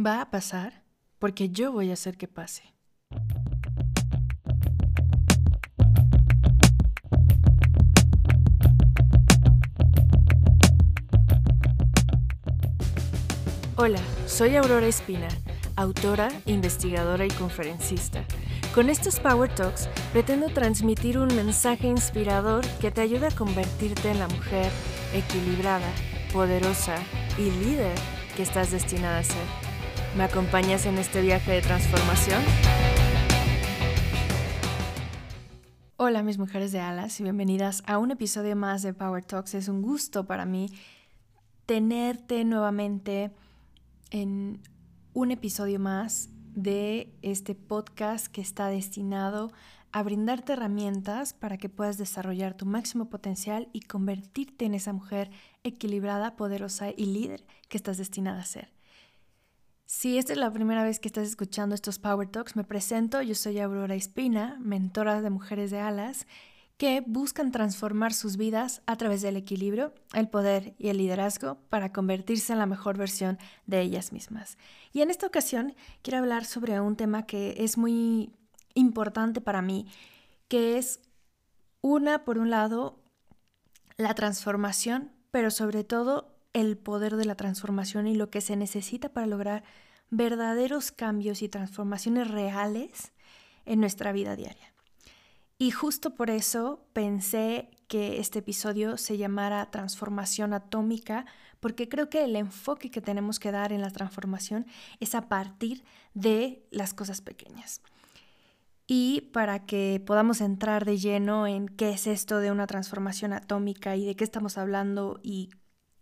Va a pasar porque yo voy a hacer que pase. Hola, soy Aurora Espina, autora, investigadora y conferencista. Con estos Power Talks pretendo transmitir un mensaje inspirador que te ayude a convertirte en la mujer equilibrada, poderosa y líder que estás destinada a ser. ¿Me acompañas en este viaje de transformación? Hola mis mujeres de alas y bienvenidas a un episodio más de Power Talks. Es un gusto para mí tenerte nuevamente en un episodio más de este podcast que está destinado a brindarte herramientas para que puedas desarrollar tu máximo potencial y convertirte en esa mujer equilibrada, poderosa y líder que estás destinada a ser. Si esta es la primera vez que estás escuchando estos Power Talks, me presento. Yo soy Aurora Espina, mentora de mujeres de alas que buscan transformar sus vidas a través del equilibrio, el poder y el liderazgo para convertirse en la mejor versión de ellas mismas. Y en esta ocasión quiero hablar sobre un tema que es muy importante para mí, que es una, por un lado, la transformación, pero sobre todo el poder de la transformación y lo que se necesita para lograr verdaderos cambios y transformaciones reales en nuestra vida diaria. Y justo por eso pensé que este episodio se llamara Transformación Atómica, porque creo que el enfoque que tenemos que dar en la transformación es a partir de las cosas pequeñas. Y para que podamos entrar de lleno en qué es esto de una transformación atómica y de qué estamos hablando y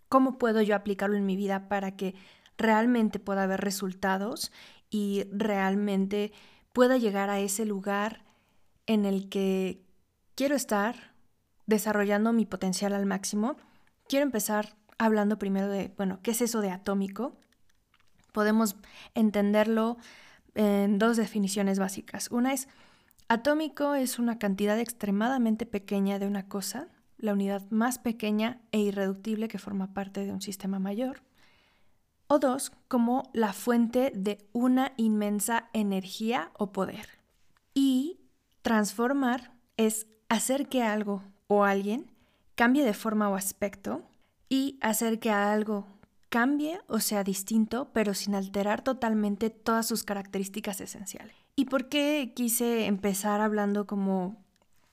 cómo puedo yo aplicarlo en mi vida para que realmente pueda haber resultados y realmente pueda llegar a ese lugar en el que quiero estar desarrollando mi potencial al máximo, quiero empezar hablando primero de, bueno, ¿qué es eso de atómico? Podemos entenderlo en dos definiciones básicas. Una es, atómico es una cantidad extremadamente pequeña de una cosa, la unidad más pequeña e irreductible que forma parte de un sistema mayor. O dos, como la fuente de una inmensa energía o poder. Y transformar es hacer que algo o alguien cambie de forma o aspecto y hacer que algo cambie o sea distinto, pero sin alterar totalmente todas sus características esenciales. ¿Y por qué quise empezar hablando como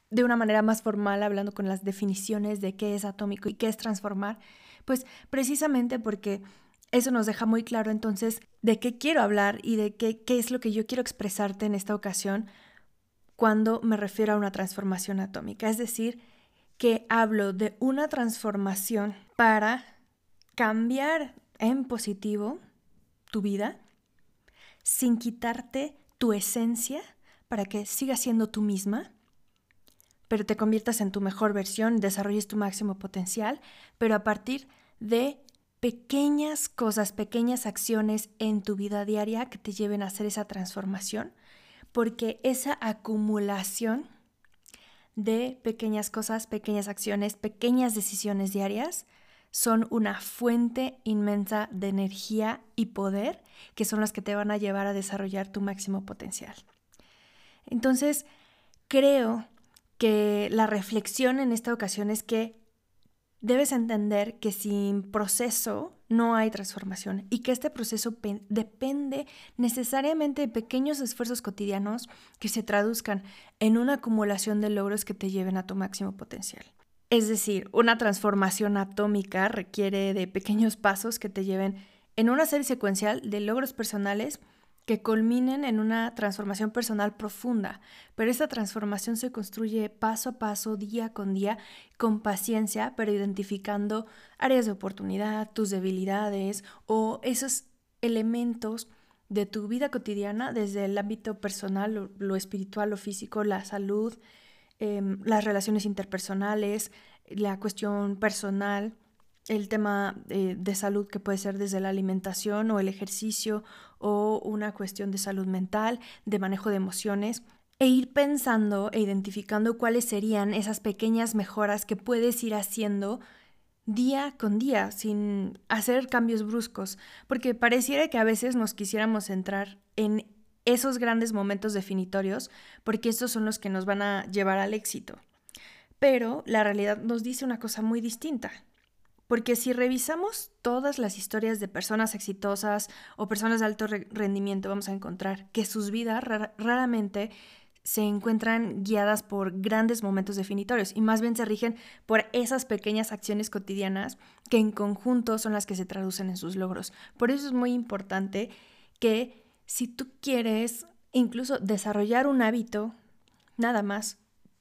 de una manera más formal, hablando con las definiciones de qué es atómico y qué es transformar, pues precisamente porque eso nos deja muy claro entonces de qué quiero hablar y de qué, qué es lo que yo quiero expresarte en esta ocasión cuando me refiero a una transformación atómica. Es decir, que hablo de una transformación para cambiar en positivo tu vida sin quitarte tu esencia para que sigas siendo tú misma pero te conviertas en tu mejor versión, desarrolles tu máximo potencial, pero a partir de pequeñas cosas, pequeñas acciones en tu vida diaria que te lleven a hacer esa transformación, porque esa acumulación de pequeñas cosas, pequeñas acciones, pequeñas decisiones diarias son una fuente inmensa de energía y poder que son las que te van a llevar a desarrollar tu máximo potencial. Entonces, creo que la reflexión en esta ocasión es que debes entender que sin proceso no hay transformación y que este proceso depende necesariamente de pequeños esfuerzos cotidianos que se traduzcan en una acumulación de logros que te lleven a tu máximo potencial. Es decir, una transformación atómica requiere de pequeños pasos que te lleven en una serie secuencial de logros personales que culminen en una transformación personal profunda, pero esa transformación se construye paso a paso, día con día, con paciencia, pero identificando áreas de oportunidad, tus debilidades o esos elementos de tu vida cotidiana desde el ámbito personal, lo, espiritual, lo físico, la salud, em, las relaciones interpersonales, la cuestión personal, el tema eh, de salud que puede ser desde la alimentación o el ejercicio o una cuestión de salud mental, de manejo de emociones, e ir pensando e identificando cuáles serían esas pequeñas mejoras que puedes ir haciendo día con día, sin hacer cambios bruscos, porque pareciera que a veces nos quisiéramos centrar en esos grandes momentos definitorios, porque estos son los que nos van a llevar al éxito. Pero la realidad nos dice una cosa muy distinta. Porque si revisamos todas las historias de personas exitosas o personas de alto rendimiento, vamos a encontrar que sus vidas raramente se encuentran guiadas por grandes momentos definitorios y más bien se rigen por esas pequeñas acciones cotidianas que en conjunto son las que se traducen en sus logros. Por eso es muy importante que si tú quieres incluso desarrollar un hábito, nada más,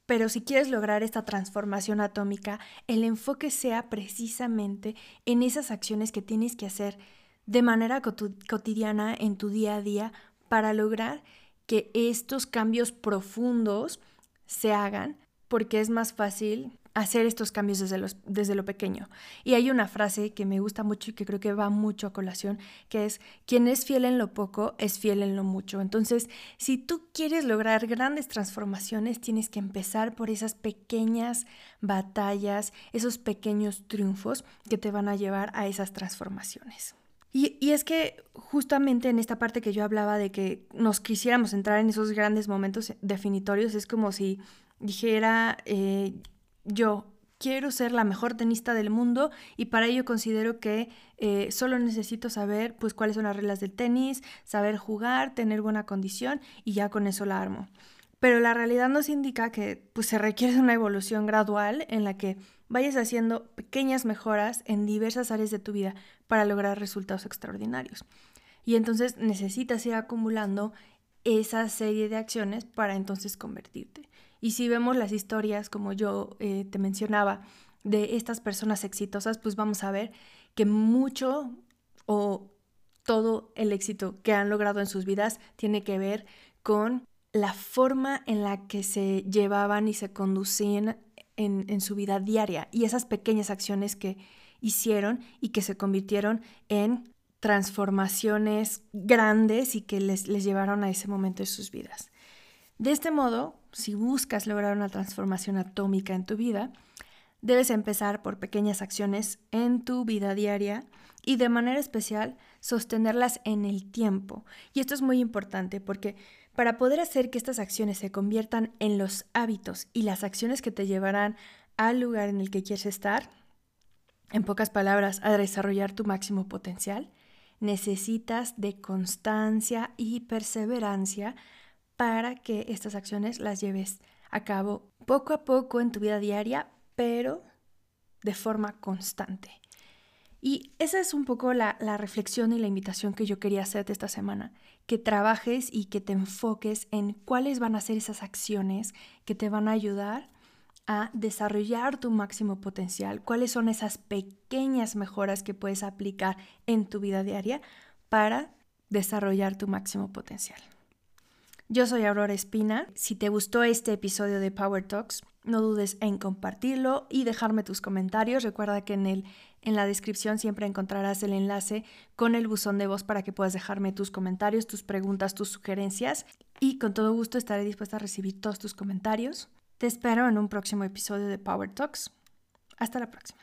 pero si quieres lograr esta transformación atómica, el enfoque sea precisamente en esas acciones que tienes que hacer de manera cotidiana en tu día a día para lograr que estos cambios profundos se hagan, porque es más fácil hacer estos cambios desde, los, desde lo pequeño. Y hay una frase que me gusta mucho y que creo que va mucho a colación, que es, quien es fiel en lo poco, es fiel en lo mucho. Entonces, si tú quieres lograr grandes transformaciones, tienes que empezar por esas pequeñas batallas, esos pequeños triunfos que te van a llevar a esas transformaciones. Y, es que justamente en esta parte que yo hablaba de que nos quisiéramos entrar en esos grandes momentos definitorios, es como si dijera, eh, yo quiero ser la mejor tenista del mundo y para ello considero que eh, solo necesito saber pues cuáles son las reglas del tenis, saber jugar, tener buena condición y ya con eso la armo. Pero la realidad nos indica que pues se requiere una evolución gradual en la que vayas haciendo pequeñas mejoras en diversas áreas de tu vida para lograr resultados extraordinarios. Y entonces necesitas ir acumulando esa serie de acciones para entonces convertirte. Y si vemos las historias, como yo eh, te mencionaba, de estas personas exitosas, pues vamos a ver que mucho o todo el éxito que han logrado en sus vidas tiene que ver con la forma en la que se llevaban y se conducían en, su vida diaria y esas pequeñas acciones que hicieron y que se convirtieron en transformaciones grandes y que les, les llevaron a ese momento de sus vidas. De este modo, si buscas lograr una transformación atómica en tu vida, debes empezar por pequeñas acciones en tu vida diaria y de manera especial sostenerlas en el tiempo. Y esto es muy importante porque para poder hacer que estas acciones se conviertan en los hábitos y las acciones que te llevarán al lugar en el que quieres estar, en pocas palabras, a desarrollar tu máximo potencial, necesitas de constancia y perseverancia para que estas acciones las lleves a cabo poco a poco en tu vida diaria, pero de forma constante. Y esa es un poco la, reflexión y la invitación que yo quería hacerte esta semana, que trabajes y que te enfoques en cuáles van a ser esas acciones que te van a ayudar a desarrollar tu máximo potencial, cuáles son esas pequeñas mejoras que puedes aplicar en tu vida diaria para desarrollar tu máximo potencial. Yo soy Aurora Espina. Si te gustó este episodio de Power Talks, no dudes en compartirlo y dejarme tus comentarios. Recuerda que en, el, en la descripción siempre encontrarás el enlace con el buzón de voz para que puedas dejarme tus comentarios, tus preguntas, tus sugerencias y con todo gusto estaré dispuesta a recibir todos tus comentarios. Te espero en un próximo episodio de Power Talks. Hasta la próxima.